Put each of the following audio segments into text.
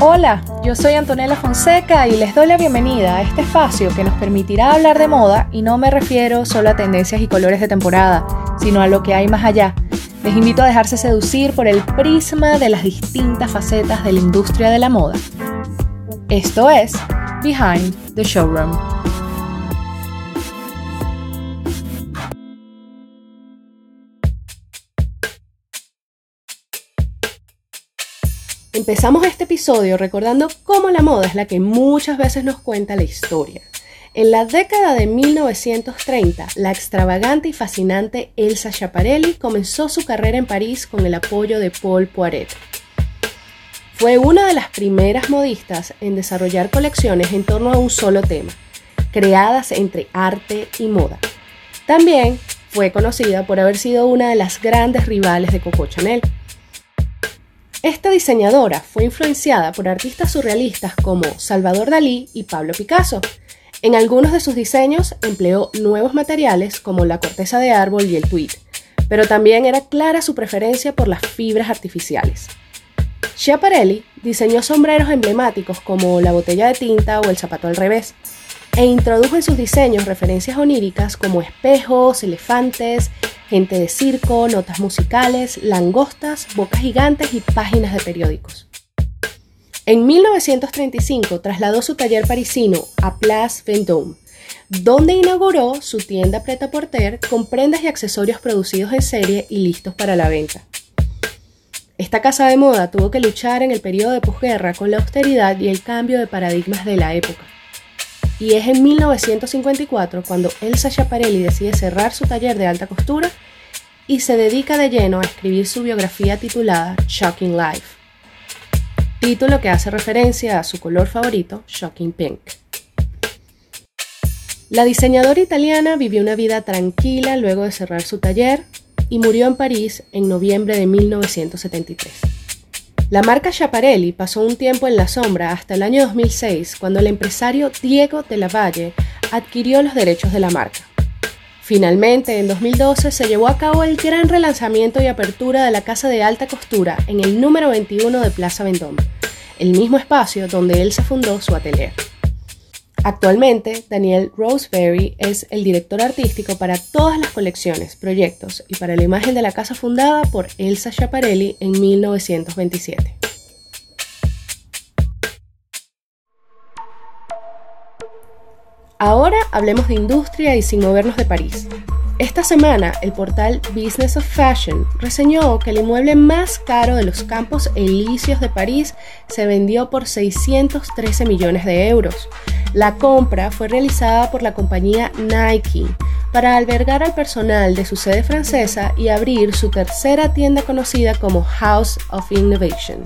Hola, yo soy Antonella Fonseca y les doy la bienvenida a este espacio que nos permitirá hablar de moda y no me refiero solo a tendencias y colores de temporada, sino a lo que hay más allá. Les invito a dejarse seducir por el prisma de las distintas facetas de la industria de la moda. Esto es Behind the Showroom. Empezamos este episodio recordando cómo la moda es la que muchas veces nos cuenta la historia. En la década de 1930, la extravagante y fascinante Elsa Schiaparelli comenzó su carrera en París con el apoyo de Paul Poiret. Fue una de las primeras modistas en desarrollar colecciones en torno a un solo tema, creadas entre arte y moda. También fue conocida por haber sido una de las grandes rivales de Coco Chanel. Esta diseñadora fue influenciada por artistas surrealistas como Salvador Dalí y Pablo Picasso. En algunos de sus diseños empleó nuevos materiales como la corteza de árbol y el tweed, pero también era clara su preferencia por las fibras artificiales. Schiaparelli diseñó sombreros emblemáticos como la botella de tinta o el zapato al revés, e introdujo en sus diseños referencias oníricas como espejos, elefantes, gente de circo, notas musicales, langostas, bocas gigantes y páginas de periódicos. En 1935 trasladó su taller parisino a Place Vendôme, donde inauguró su tienda Pret-à-Porter con prendas y accesorios producidos en serie y listos para la venta. Esta casa de moda tuvo que luchar en el periodo de posguerra con la austeridad y el cambio de paradigmas de la época y es en 1954 cuando Elsa Schiaparelli decide cerrar su taller de alta costura y se dedica de lleno a escribir su biografía titulada Shocking Life, título que hace referencia a su color favorito, Shocking Pink. La diseñadora italiana vivió una vida tranquila luego de cerrar su taller y murió en París en noviembre de 1973. La marca Schiaparelli pasó un tiempo en la sombra hasta el año 2006, cuando el empresario Diego de la Valle adquirió los derechos de la marca. Finalmente, en 2012 se llevó a cabo el gran relanzamiento y apertura de la casa de alta costura en el número 21 de Plaza Vendôme, el mismo espacio donde él se fundó su atelier. Actualmente, Daniel Roseberry es el director artístico para todas las colecciones, proyectos y para la imagen de la casa fundada por Elsa Schiaparelli en 1927. Ahora hablemos de industria y sin movernos de París. Esta semana, el portal Business of Fashion reseñó que el inmueble más caro de los campos elíseos de París se vendió por 613 millones de euros. La compra fue realizada por la compañía Nike para albergar al personal de su sede francesa y abrir su tercera tienda conocida como House of Innovation.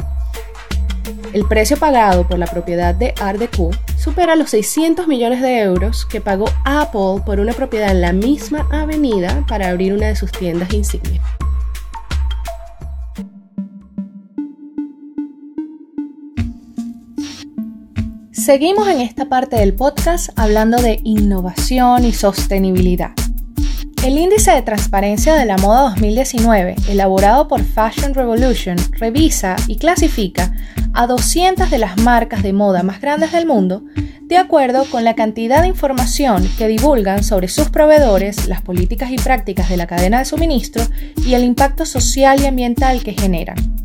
El precio pagado por la propiedad de Art Deco supera los 600 millones de euros que pagó Apple por una propiedad en la misma avenida para abrir una de sus tiendas insignia. Seguimos en esta parte del podcast hablando de innovación y sostenibilidad. El índice de transparencia de la moda 2019, elaborado por Fashion Revolution, revisa y clasifica a 200 de las marcas de moda más grandes del mundo de acuerdo con la cantidad de información que divulgan sobre sus proveedores, las políticas y prácticas de la cadena de suministro y el impacto social y ambiental que generan.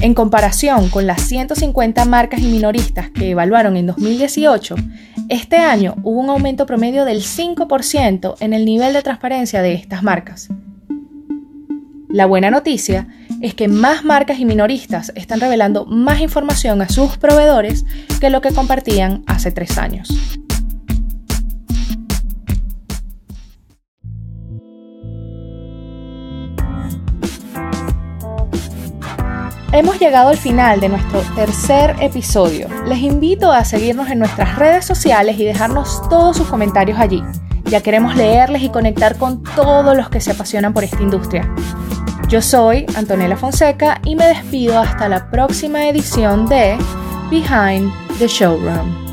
En comparación con las 150 marcas y minoristas que evaluaron en 2018, este año hubo un aumento promedio del 5% en el nivel de transparencia de estas marcas. La buena noticia es que más marcas y minoristas están revelando más información a sus proveedores que lo que compartían hace tres años. Hemos llegado al final de nuestro tercer episodio. Les invito a seguirnos en nuestras redes sociales y dejarnos todos sus comentarios allí. Ya queremos leerles y conectar con todos los que se apasionan por esta industria. Yo soy Antonella Fonseca y me despido hasta la próxima edición de Behind the Showroom.